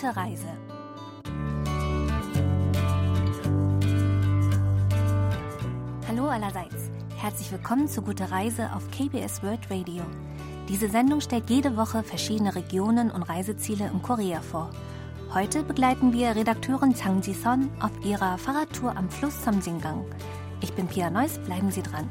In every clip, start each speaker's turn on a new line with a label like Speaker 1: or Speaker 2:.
Speaker 1: Gute Reise. Hallo allerseits. Herzlich willkommen zu Gute Reise auf KBS World Radio. Diese Sendung stellt jede Woche verschiedene Regionen und Reiseziele in Korea vor. Heute begleiten wir Redakteurin Chang Ji-son auf ihrer Fahrradtour am Fluss Samjingang. Ich bin Pia Neuss, bleiben Sie dran.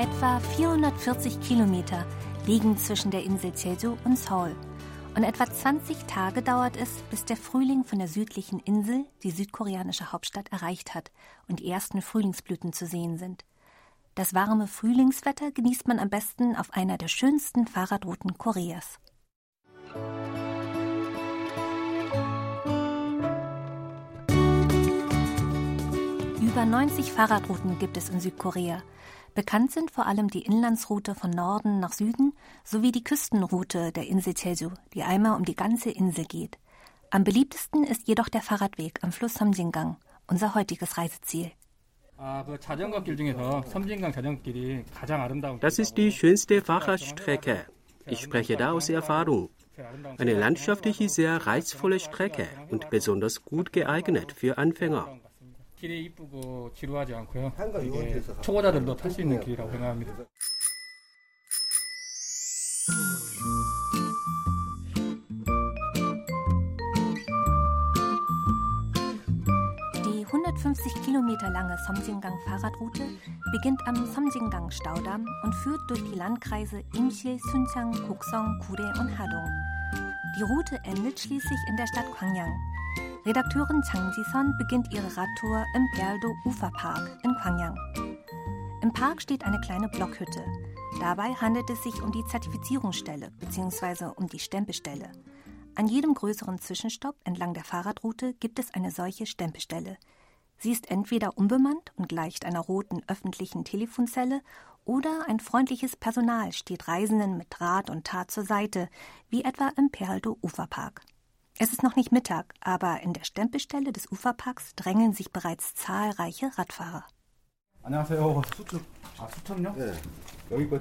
Speaker 1: Etwa 440 Kilometer liegen zwischen der Insel Jeju und Seoul. Und etwa 20 Tage dauert es, bis der Frühling von der südlichen Insel die südkoreanische Hauptstadt erreicht hat und die ersten Frühlingsblüten zu sehen sind. Das warme Frühlingswetter genießt man am besten auf einer der schönsten Fahrradrouten Koreas. Über 90 Fahrradrouten gibt es in Südkorea. Bekannt sind vor allem die Inlandsroute von Norden nach Süden sowie die Küstenroute der Insel Jeju, die einmal um die ganze Insel geht. Am beliebtesten ist jedoch der Fahrradweg am Fluss Samjingang, unser heutiges Reiseziel.
Speaker 2: Das ist die schönste Fahrradstrecke. Ich spreche da aus Erfahrung. Eine landschaftliche, sehr reizvolle Strecke und besonders gut geeignet für Anfänger. 길이 이쁘고 지루하지 않고요. 이게 초보자들도 탈 있는 길이라고 생각합니다.
Speaker 1: Die 150 Kilometer lange Somjingang-Fahrradroute beginnt am Somjingang-Staudamm und führt durch die Landkreise Imsil, Sunchang, Koksong, Kure und Hadong. Die Route endet schließlich in der Stadt Gwangyang. Redakteurin Chang Ji-son beginnt ihre Radtour im Perldo Uferpark in Gwangyang. Im Park steht eine kleine Blockhütte. Dabei handelt es sich um die Zertifizierungsstelle bzw. um die Stempelstelle. An jedem größeren Zwischenstopp entlang der Fahrradroute gibt es eine solche Stempelstelle. Sie ist entweder unbemannt und gleicht einer roten öffentlichen Telefonzelle oder ein freundliches Personal steht Reisenden mit Rat und Tat zur Seite, wie etwa im Perldo Uferpark. Es ist noch nicht Mittag, aber in der Stempelstelle des Uferparks drängeln sich bereits zahlreiche Radfahrer. 안녕하세요. 수첩. 아, 수첩요? 네. 여기 거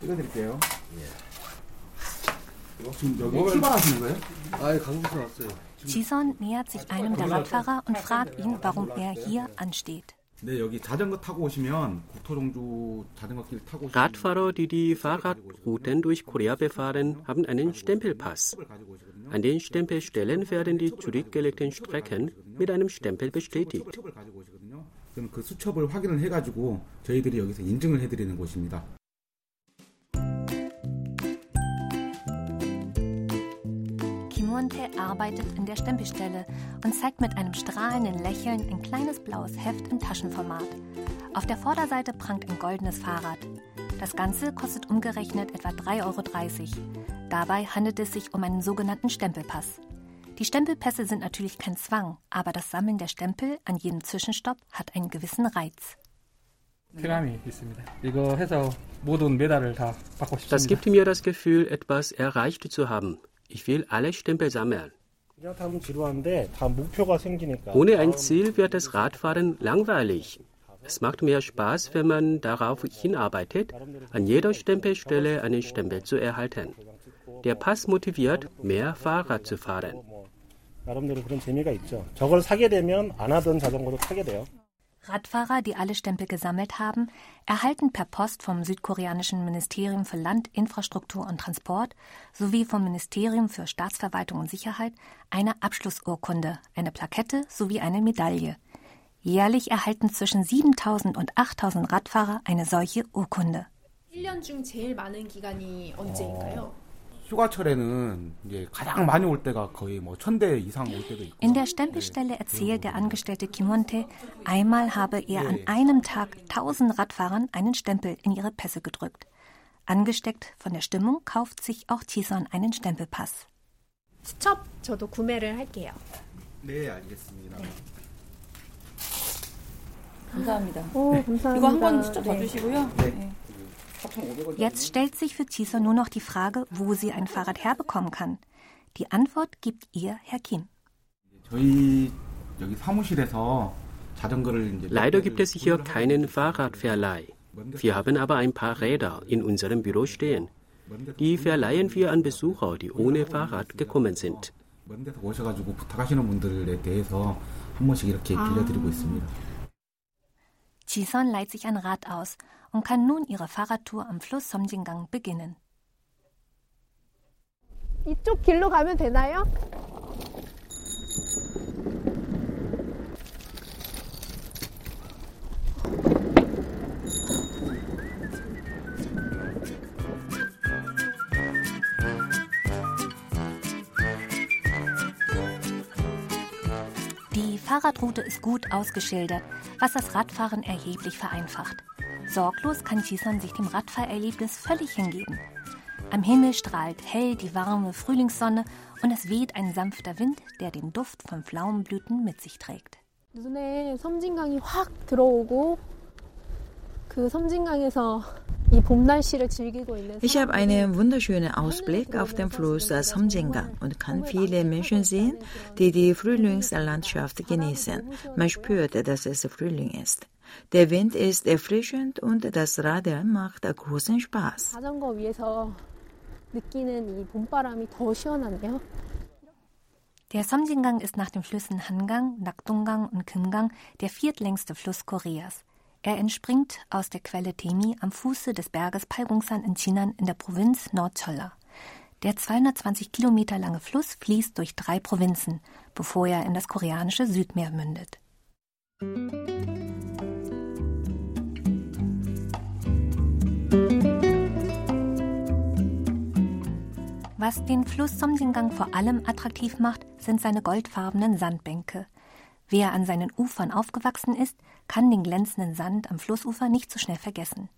Speaker 1: 찍어드릴게요. 예. 지금 여기 출발하시는 거예요? 아, 강북에서 왔어요. Chison nähert sich einem der Radfahrer und fragt ihn, warum er hier ansteht.
Speaker 2: Radfahrer, die die Fahrradrouten durch Korea befahren, haben einen Stempelpass. An den Stempelstellen werden die zurückgelegten Strecken mit einem Stempel bestätigt.
Speaker 1: Monte arbeitet in der Stempelstelle und zeigt mit einem strahlenden Lächeln ein kleines blaues Heft im Taschenformat. Auf der Vorderseite prangt ein goldenes Fahrrad. Das Ganze kostet umgerechnet etwa 3,30 Euro. Dabei handelt es sich um einen sogenannten Stempelpass. Die Stempelpässe sind natürlich kein Zwang, aber das Sammeln der Stempel an jedem Zwischenstopp hat einen gewissen Reiz.
Speaker 2: Das gibt mir das Gefühl, etwas erreicht zu haben. Ich will alle Stempel sammeln. Ohne ein Ziel wird das Radfahren langweilig. Es macht mehr Spaß, wenn man darauf hinarbeitet, an jeder Stempelstelle einen Stempel zu erhalten. Der Pass motiviert, mehr Fahrrad zu fahren. 나름대로 그런 재미가 있죠. 저걸 사게 되면 안 하던 자전거도 타게 돼요.
Speaker 1: Radfahrer, die alle Stempel gesammelt haben, erhalten per Post vom südkoreanischen Ministerium für Land, Infrastruktur und Transport sowie vom Ministerium für Staatsverwaltung und Sicherheit eine Abschlussurkunde, eine Plakette sowie eine Medaille. Jährlich erhalten zwischen 7000 und 8000 Radfahrer eine solche Urkunde. 1년 중 제일 많은 기간이 언제인가요? 휴가철에는 이제 가장 많이 올 때가 거의 뭐 이상 올 때도 있고. In der Stempelstelle erzählt der Angestellte Kimonte, einmal habe er an einem Tag 1000 Radfahrern einen Stempel in ihre Pässe gedrückt. Angesteckt von der Stimmung kauft sich auch Tison einen Stempelpass. 수첩 저도 구매를 할게요. 네, 알겠습니다. 네. 감사합니다. 오, 감사합니다. 이거 한번 수첩 더 주시고요. 네. 네. Jetzt stellt sich für Tisa nur noch die Frage, wo sie ein Fahrrad herbekommen kann. Die Antwort gibt ihr Herr Kim.
Speaker 2: Leider gibt es hier keinen Fahrradverleih. Wir haben aber ein paar Räder in unserem Büro stehen. Die verleihen wir an Besucher, die ohne Fahrrad gekommen sind.
Speaker 1: Chison leiht sich ein Rad aus und kann nun ihre Fahrradtour am Fluss Somjingang beginnen.
Speaker 3: 이쪽 길로 가면 되나요?
Speaker 1: Fahrradroute ist gut ausgeschildert, was das Radfahren erheblich vereinfacht. Sorglos kann Chisan sich dem Radfahrerlebnis völlig hingeben. Am Himmel strahlt hell die warme Frühlingssonne und es weht ein sanfter Wind, der den Duft von Pflaumenblüten mit sich trägt.
Speaker 3: 눈에 섬진강이 확 들어오고 그 섬진강에서
Speaker 4: ich habe einen wunderschönen Ausblick auf den Fluss Samjingang und kann viele Menschen sehen, die die Frühlingslandschaft genießen. Man spürt, dass es Frühling ist. Der Wind ist erfrischend und das Radeln macht großen Spaß.
Speaker 1: Der Samjingang ist nach den Flüssen Hangang, Nakdonggang und Kimgang der viertlängste Fluss Koreas. Er entspringt aus der Quelle Temi am Fuße des Berges Palgongsan in Chinan in der Provinz Nordcholla. Der 220 Kilometer lange Fluss fließt durch drei Provinzen, bevor er in das koreanische Südmeer mündet. Was den Fluss Somjingang vor allem attraktiv macht, sind seine goldfarbenen Sandbänke. Wer an seinen Ufern aufgewachsen ist, kann den glänzenden Sand am Flussufer nicht so schnell vergessen.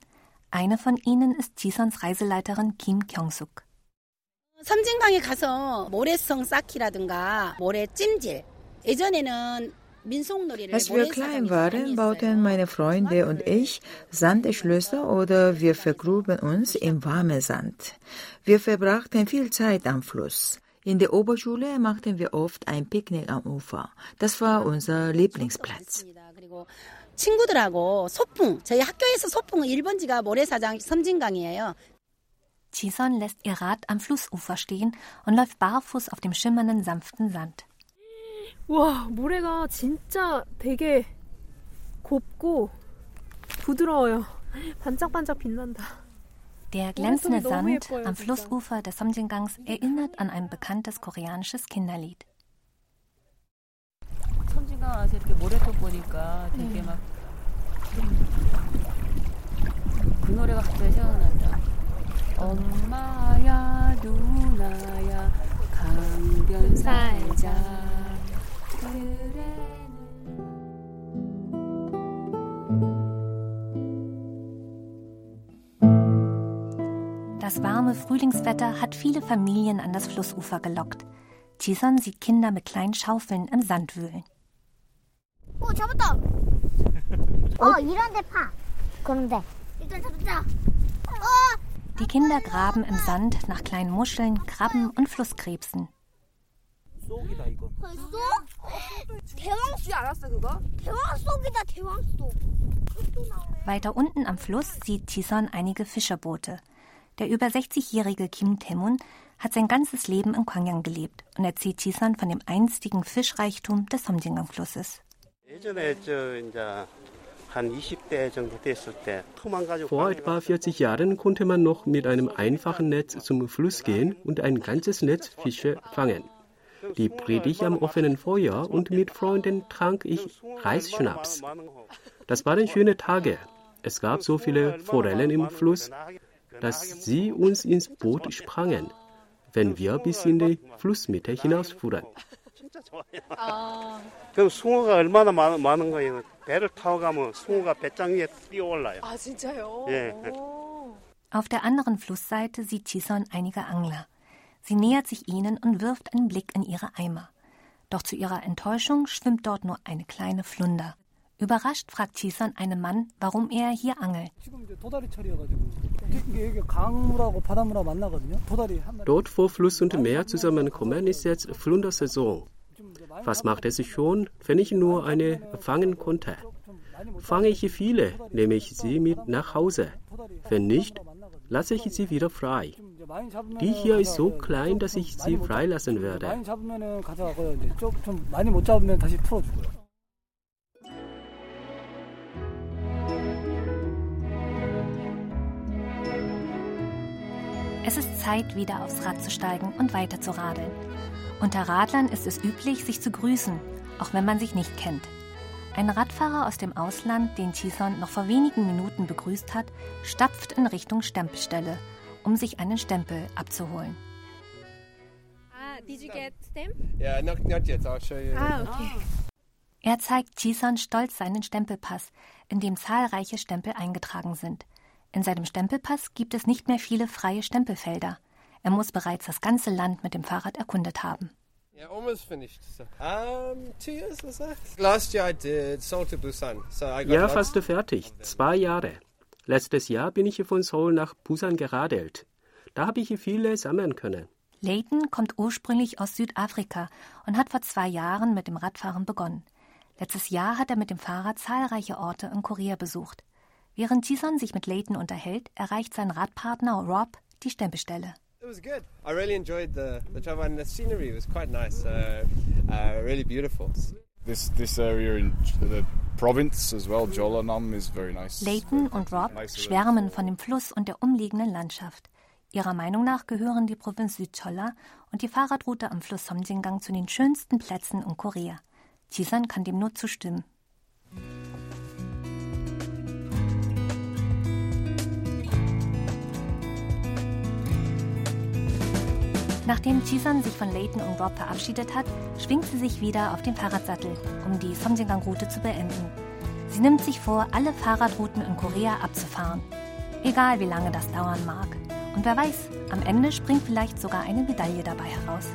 Speaker 1: Eine von ihnen ist Chisons Reiseleiterin Kim Kyung-suk. 섬진강에 가서 모래성 쌓기라든가 모래찜질
Speaker 4: 예전에는 als wir klein waren, bauten meine Freunde und ich Sandschlösser oder wir vergruben uns im warmen Sand. Wir verbrachten viel Zeit am Fluss. In der Oberschule machten wir oft ein Picknick am Ufer. Das war unser Lieblingsplatz. 친구들하고 소풍, 저희 학교에서 소풍은 1번지가 모래사장 섬진강이에요.
Speaker 1: Chison lässt ihr Rad am Flussufer stehen und läuft barfuß auf dem schimmernden, sanften Sand.
Speaker 3: 와, 모래가 진짜 되게 곱고 부드러워요. 반짝반짝 빛난다.
Speaker 1: Der glänzende Sand am Flussufer des Samjingangs erinnert an ein bekanntes koreanisches Kinderlied. 섬 Das warme Frühlingswetter hat viele Familien an das Flussufer gelockt. Chisan sieht Kinder mit kleinen Schaufeln im Sand wühlen. Oh, 잡았다. 어, 이런 데 파. 그런데. 일단 잡자. Die Kinder graben im Sand nach kleinen Muscheln, Krabben und Flusskrebsen. Weiter unten am Fluss sieht Tison einige Fischerboote. Der über 60-jährige Kim Tae-moon hat sein ganzes Leben in Gwangyang gelebt und erzählt Chisan von dem einstigen Fischreichtum des Somjingang-Flusses.
Speaker 2: Vor etwa 40 Jahren konnte man noch mit einem einfachen Netz zum Fluss gehen und ein ganzes Netz Fische fangen. Die briet ich am offenen Feuer und mit Freunden trank ich Reisschnaps. Das waren schöne Tage. Es gab so viele Forellen im Fluss, dass sie uns ins Boot sprangen, wenn wir bis in die Flussmitte hinausfuhren.
Speaker 1: 그 숭어가 얼마나 많, 많은 거예요. 배를 타고 가면 숭어가 배짱 위에 뛰어올라요. 아 진짜요? 예. Auf der anderen Flussseite sieht Chison einige Angler. Sie nähert sich ihnen und wirft einen Blick in ihre Eimer. Doch zu ihrer Enttäuschung schwimmt dort nur eine kleine Flunder. Überrascht fragt Chisan einen Mann, warum er hier angelt.
Speaker 2: Dort, wo Fluss und Meer zusammenkommen, ist jetzt Flundersaison. Was macht es schon, wenn ich nur eine fangen konnte? fange ich viele, nehme ich sie mit nach Hause. Wenn nicht, lasse ich sie wieder frei. Die hier ist so klein, dass ich sie freilassen werde.
Speaker 1: Zeit, wieder aufs Rad zu steigen und weiter zu radeln. Unter Radlern ist es üblich, sich zu grüßen, auch wenn man sich nicht kennt. Ein Radfahrer aus dem Ausland, den Chison noch vor wenigen Minuten begrüßt hat, stapft in Richtung Stempelstelle, um sich einen Stempel abzuholen.
Speaker 3: Ah, did you get stamp?
Speaker 5: Yeah, not, not yet. I'll show you.
Speaker 3: Ah, okay.
Speaker 1: Er zeigt Chison stolz seinen Stempelpass, in dem zahlreiche Stempel eingetragen sind. In seinem Stempelpass gibt es nicht mehr viele freie Stempelfelder. Er muss bereits das ganze Land mit dem Fahrrad erkundet haben.
Speaker 5: Yeah, almost finished. So, um, two years was that? Last year I did Seoul to Busan. So I got
Speaker 2: Ja, fast fertig. Zwei Jahre. Letztes Jahr bin ich von Seoul nach Busan geradelt. Da habe ich viele sammeln können.
Speaker 1: Leighton kommt ursprünglich aus Südafrika und hat vor zwei Jahren mit dem Radfahren begonnen. Letztes Jahr hat er mit dem Fahrrad zahlreiche Orte in Korea besucht. Während Chison sich mit Leighton unterhält, erreicht sein Radpartner Rob die Stempelstelle.
Speaker 5: It was good. I really enjoyed the, the travel and the scenery was quite nice. Uh, uh, really beautiful.
Speaker 6: This this area in the province as well, Jolanam, is very nice.
Speaker 1: Leighton und Rob schwärmen von dem Fluss und der umliegenden Landschaft. Ihrer Meinung nach gehören die Provinz Südcholla und die Fahrradroute am Fluss Somjingang zu den schönsten Plätzen in Korea. Chisan kann dem nur zustimmen. Nachdem Chisan sich von Leighton und Rob verabschiedet hat, schwingt sie sich wieder auf den Fahrradsattel, um die Somjingang-Route zu beenden. Sie nimmt sich vor, alle Fahrradrouten in Korea abzufahren. Egal wie lange das dauern mag. Und wer weiß, am Ende springt vielleicht sogar eine Medaille dabei heraus.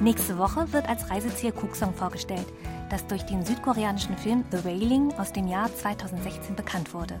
Speaker 1: Nächste Woche wird als Reiseziel Kuksong vorgestellt, das durch den südkoreanischen Film The Wailing aus dem Jahr 2016 bekannt wurde.